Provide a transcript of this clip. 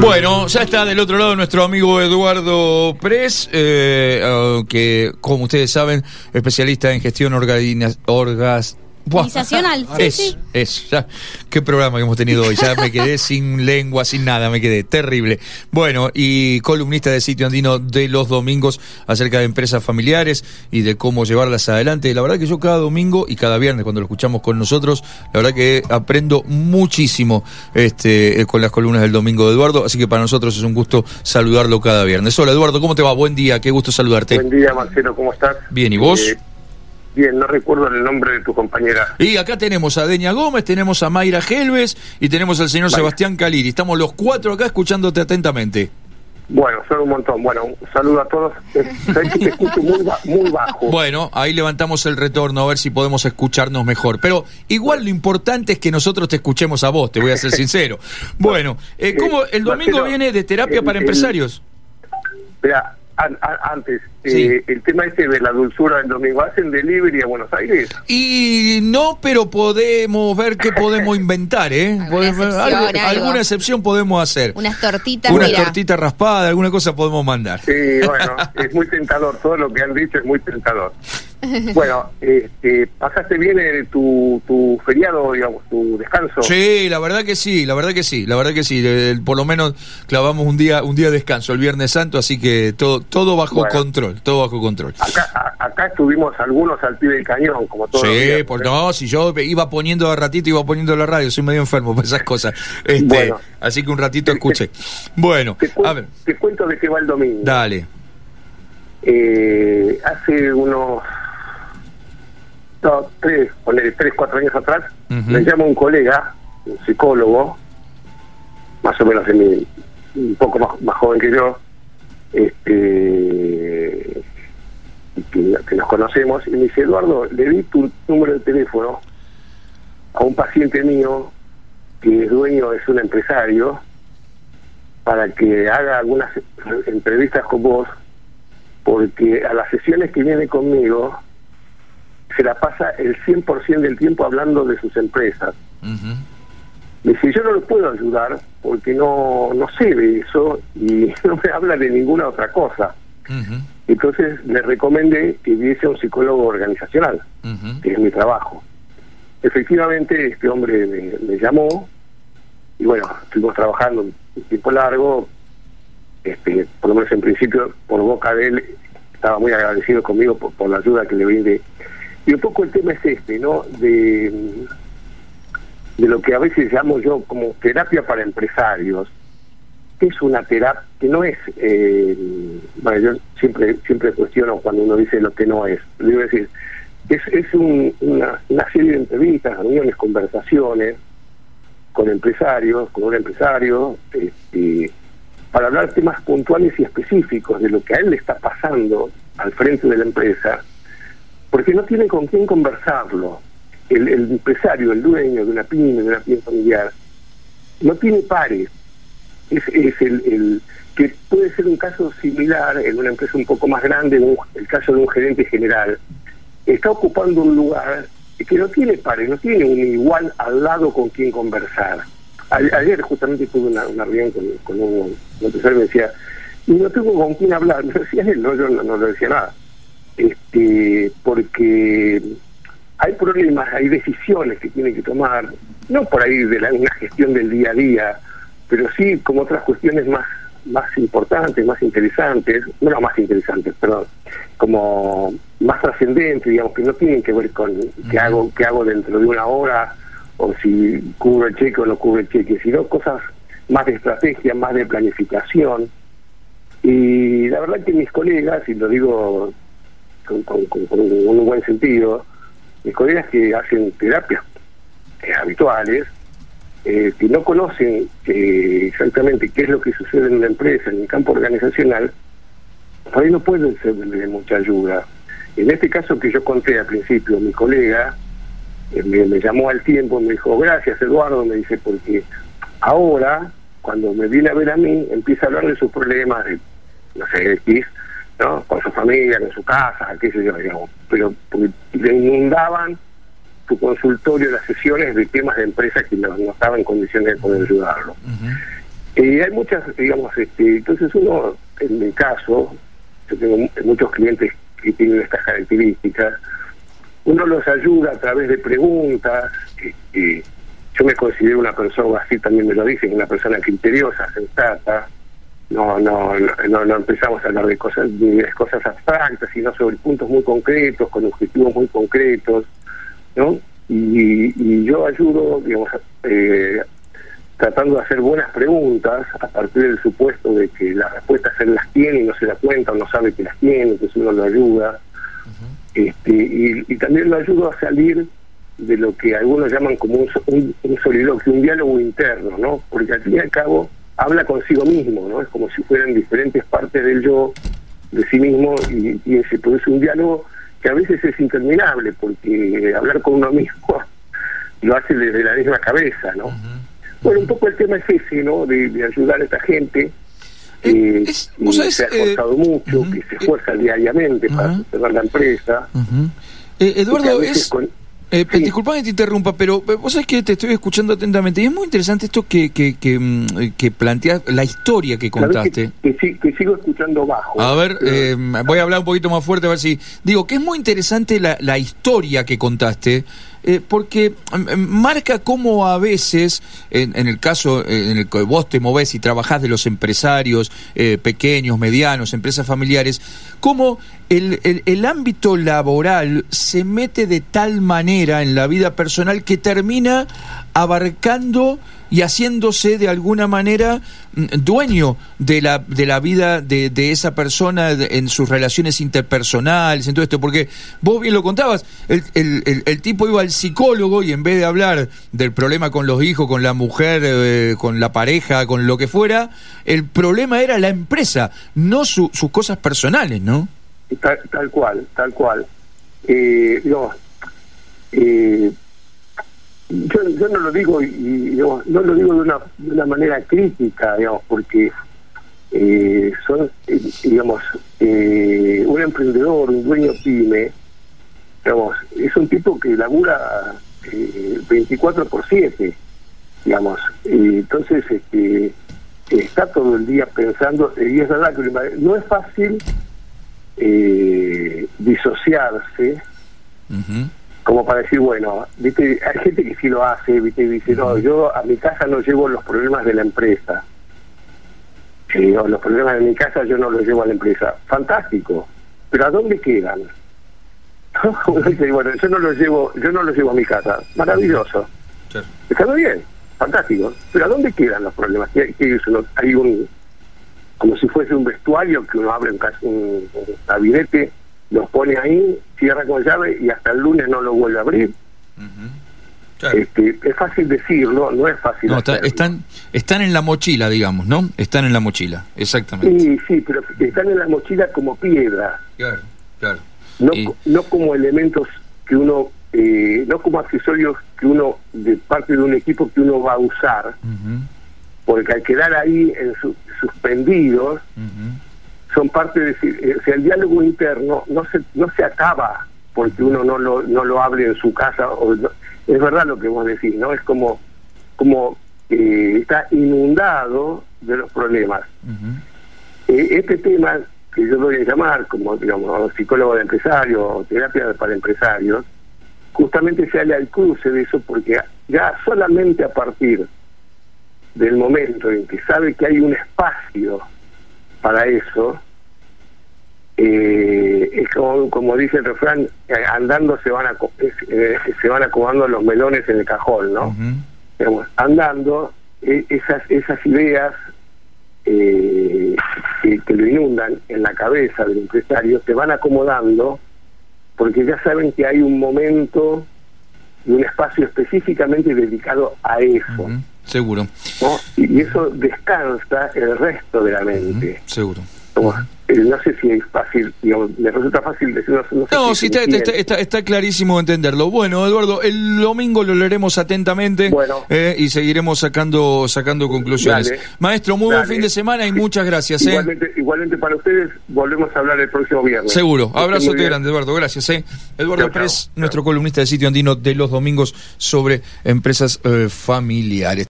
Bueno, ya está del otro lado nuestro amigo Eduardo Pres, eh, que como ustedes saben, especialista en gestión orgas Organizacional. Sí, es, sí. es, ya. Qué programa que hemos tenido hoy. Ya me quedé sin lengua, sin nada, me quedé terrible. Bueno, y columnista de Sitio Andino de los domingos acerca de empresas familiares y de cómo llevarlas adelante. La verdad que yo cada domingo y cada viernes cuando lo escuchamos con nosotros, la verdad que aprendo muchísimo este, eh, con las columnas del domingo de Eduardo. Así que para nosotros es un gusto saludarlo cada viernes. Hola Eduardo, ¿cómo te va? Buen día, qué gusto saludarte. Buen día Marcelo, ¿cómo estás? Bien, ¿y vos? Eh, Bien, no recuerdo el nombre de tu compañera. Y acá tenemos a Deña Gómez, tenemos a Mayra Gelves y tenemos al señor Vale. Sebastián Caliri. Estamos los cuatro acá escuchándote atentamente. Bueno, son un montón. Bueno, un saludo a todos. Sabés que te escucho muy, ba- muy bajo. Bueno, ahí levantamos el retorno a ver si podemos escucharnos mejor. Pero igual lo importante es que nosotros te escuchemos a vos, te voy a ser sincero. Bueno, eh, ¿cómo el domingo Marcelo, viene de terapia para el- empresarios? Espera, an- an- antes, Sí. eh, el tema este de la dulzura del domingo, ¿hacen delivery a Buenos Aires? Y no, pero podemos ver qué podemos inventar, ¿eh? Alguna Podemos- excepción, algo- algo. alguna excepción podemos hacer. Unas tortitas, Una mira. tortita raspada, alguna cosa podemos mandar. Sí, bueno, es muy tentador. Todo lo que han dicho es muy tentador. Bueno, este, ¿pasaste bien tu, tu feriado, digamos, tu descanso? Sí, la verdad que sí, la verdad que sí, la verdad que sí. Por lo menos clavamos un día, un día de descanso el Viernes Santo, así que todo, todo bajo Bueno. control, todo bajo control. Acá, a- acá estuvimos algunos al pie del cañón, como todos los Sí, días, por ¿eh? no, si yo iba poniendo a ratito, iba poniendo la radio, soy medio enfermo por esas cosas. Este, Bueno. así que un ratito escuché. Bueno, Te, a ver, te cuento de qué va el domingo. dale. Eh, hace unos no, tres, ponele, tres, cuatro años atrás, Ujú. me llama un colega, un psicólogo, más o menos de mi- un poco más, más joven que yo, este, que, que nos conocemos, y me dice, Eduardo, le di tu número de teléfono a un paciente mío que es dueño, es un empresario, para que haga algunas entrevistas con vos porque a las sesiones que viene conmigo se la pasa el 100% del tiempo hablando de sus empresas. Ujú. Me dice, yo no lo puedo ayudar porque no, no sé de eso y no me habla de ninguna otra cosa. Entonces le recomendé que viese a un psicólogo organizacional, que es mi trabajo. Efectivamente, este hombre me, me llamó y bueno, estuvimos trabajando un tiempo largo, este, por lo menos en principio, por boca de él, estaba muy agradecido conmigo por, por la ayuda que le brindé. Y un poco el tema es este, ¿no? De, de lo que a veces llamo yo como terapia para empresarios, que es una terapia, que no es, eh, bueno, yo siempre siempre cuestiono cuando uno dice lo que no es, digo decir, es, es un- una, una serie de entrevistas, reuniones, conversaciones con empresarios, con un empresario, este, para hablar temas puntuales y específicos de lo que a él le está pasando al frente de la empresa, porque no tiene con quién conversarlo. El, empresario, el dueño de una pyme, de una pyme familiar, no tiene pares. Es, el, que puede ser un caso similar en una empresa un poco más grande, un- el caso de un gerente general. Está ocupando un lugar que no tiene pares, no tiene un igual al lado con quien conversar. Ayer justamente tuve una, una reunión con, un, empresario y me decía, y no tengo con quién hablar, me decía él, no, yo no, no decía nada. Este, porque hay problemas, hay decisiones que tiene que tomar, no por ahí de la, una gestión del día a día, pero sí como otras cuestiones más más importantes, más interesantes, no no, más interesantes, perdón, como más trascendentes, digamos, que no tienen que ver con qué hago, qué hago dentro de una hora, o si cubro el cheque o no cubro el cheque, sino cosas más de estrategia, más de planificación. Y la verdad que mis colegas, y lo digo con, un buen sentido, mis colegas que hacen terapias eh, habituales, eh, que no conocen eh, exactamente qué es lo que sucede en la empresa, en el campo organizacional, por ahí no pueden ser de mucha ayuda. En este caso que yo conté al principio, mi colega eh, me, me llamó al tiempo, me dijo, gracias Eduardo, me dice, porque ahora, cuando me viene a ver a mí, empieza a hablar de sus problemas, de, no sé, X, ¿no? Con su familia, con su casa, qué sé yo, digamos. Pero le inundaban su consultorio, las sesiones de temas de empresas que no, no estaba en condiciones de poder ayudarlo. Y hay muchas, digamos, este, entonces uno, en mi caso, yo tengo muchos clientes que tienen estas características, uno los ayuda a través de preguntas, este, yo me considero una persona, así también me lo dicen, una persona criteriosa, sensata, no, no, no, no empezamos a hablar de cosas, de cosas abstractas, sino sobre puntos muy concretos, con objetivos muy concretos, ¿no? Y, y yo ayudo, digamos, eh, tratando de hacer buenas preguntas a partir del supuesto de que las respuestas él las tiene y no se da cuenta o no sabe que las tiene, entonces uno lo ayuda. este, y, y, también lo ayudo a salir de lo que algunos llaman como un, un, un, soliloquio, un diálogo interno, ¿no? Porque al fin y al cabo habla consigo mismo, ¿no? Es como si fueran diferentes partes del yo, de sí mismo, y, y ese produce un diálogo que a veces es interminable, porque hablar con uno mismo lo hace desde la misma cabeza, ¿no? Bueno, un poco el tema es ese, ¿no? De, de ayudar a esta gente. Eh, es, que se ha esforzado eh, mucho, uh -huh, que se esfuerza eh, diariamente para sostener la empresa. Eduardo, es... Con, eh, sí. Disculpa que te interrumpa, pero vos sabés que te estoy escuchando atentamente y es muy interesante esto que que, que, mm, que planteas, la historia que contaste. Que, que, que, sigo escuchando bajo. A ver, eh, voy a hablar un poquito más fuerte a ver si... Digo, que es muy interesante la, la historia que contaste, eh, porque eh, marca cómo a veces, en, el caso en el que vos te movés y trabajás de los empresarios eh, pequeños, medianos, empresas familiares, cómo el, el, ámbito laboral se mete de tal manera en la vida personal que termina abarcando y haciéndose de alguna manera mm, dueño de la, de la vida de, de esa persona en sus relaciones interpersonales, en todo esto, porque vos bien lo contabas, el, el, el, tipo iba al psicólogo y en vez de hablar del problema con los hijos, con la mujer, eh, con la pareja, con lo que fuera, el problema era la empresa, no su, sus cosas personales, ¿no? Tal, tal cual, tal cual. Eh, no, yo, yo no lo digo y digamos, no lo digo de una, manera crítica digamos porque eh, son eh, digamos eh, un emprendedor un dueño pyme digamos es un tipo que labura 24 por 7 digamos entonces este está todo el día pensando y es verdad que no es fácil disociarse uh -huh como para decir, bueno, viste, hay gente que sí lo hace, viste, y dice, no, yo a mi casa no llevo los problemas de la empresa. Eh, o los problemas de mi casa yo no los llevo a la empresa. Fantástico. Pero ¿a dónde quedan? dice, bueno, yo no los llevo, yo no los llevo a mi casa. Maravilloso. Sí. Está muy bien, fantástico. Pero ¿a dónde quedan los problemas? ¿Qué, qué hay un, como si fuese un vestuario que uno abre un, un, un gabinete los pone ahí, cierra con llave y hasta el lunes no lo vuelve a abrir. Uh -huh. claro. este, es fácil decirlo, no es fácil. No, está, están, están en la mochila, digamos, ¿no? Están en la mochila, exactamente. Sí, sí, pero están en la mochila como piedra. Claro, claro. No, y... no como elementos que uno, eh, no como accesorios que uno, de parte de un equipo que uno va a usar, uh -huh. porque al quedar ahí en su, suspendidos, uh -huh son parte de o sea, el diálogo interno no se no se acaba porque uno no lo no lo hable en su casa o no, es verdad lo que vos decís no es como como eh, está inundado de los problemas uh -huh. eh, este tema que yo voy a llamar como digamos psicólogo de empresarios o terapia para empresarios justamente sale al cruce de eso porque ya solamente a partir del momento en que sabe que hay un espacio para eso, eh, es como, como, dice el refrán, eh, andando se van a, eh, se van acomodando los melones en el cajón, ¿no? Uh -huh. Digamos, andando, eh, esas, esas ideas que, que, lo inundan en la cabeza del empresario se van acomodando porque ya saben que hay un momento y un espacio específicamente dedicado a eso. Uh -huh. Seguro. ¿no? Y, eso descansa el resto de la mente. Uh -huh. Seguro. Como, no sé si es fácil, digamos, me resulta fácil decirlo. No, sé no si está, está, está, está, clarísimo entenderlo. Bueno, Eduardo, el domingo lo leeremos atentamente bueno, eh, y seguiremos sacando sacando conclusiones. Dale, Maestro, muy dale. buen fin de semana y muchas gracias. Igualmente, eh. igualmente para ustedes, volvemos a hablar el próximo viernes. Seguro. Abrazo grande, Eduardo. Gracias. Eh. Eduardo Pérez, nuestro columnista de sitio andino de los domingos sobre empresas eh, familiares.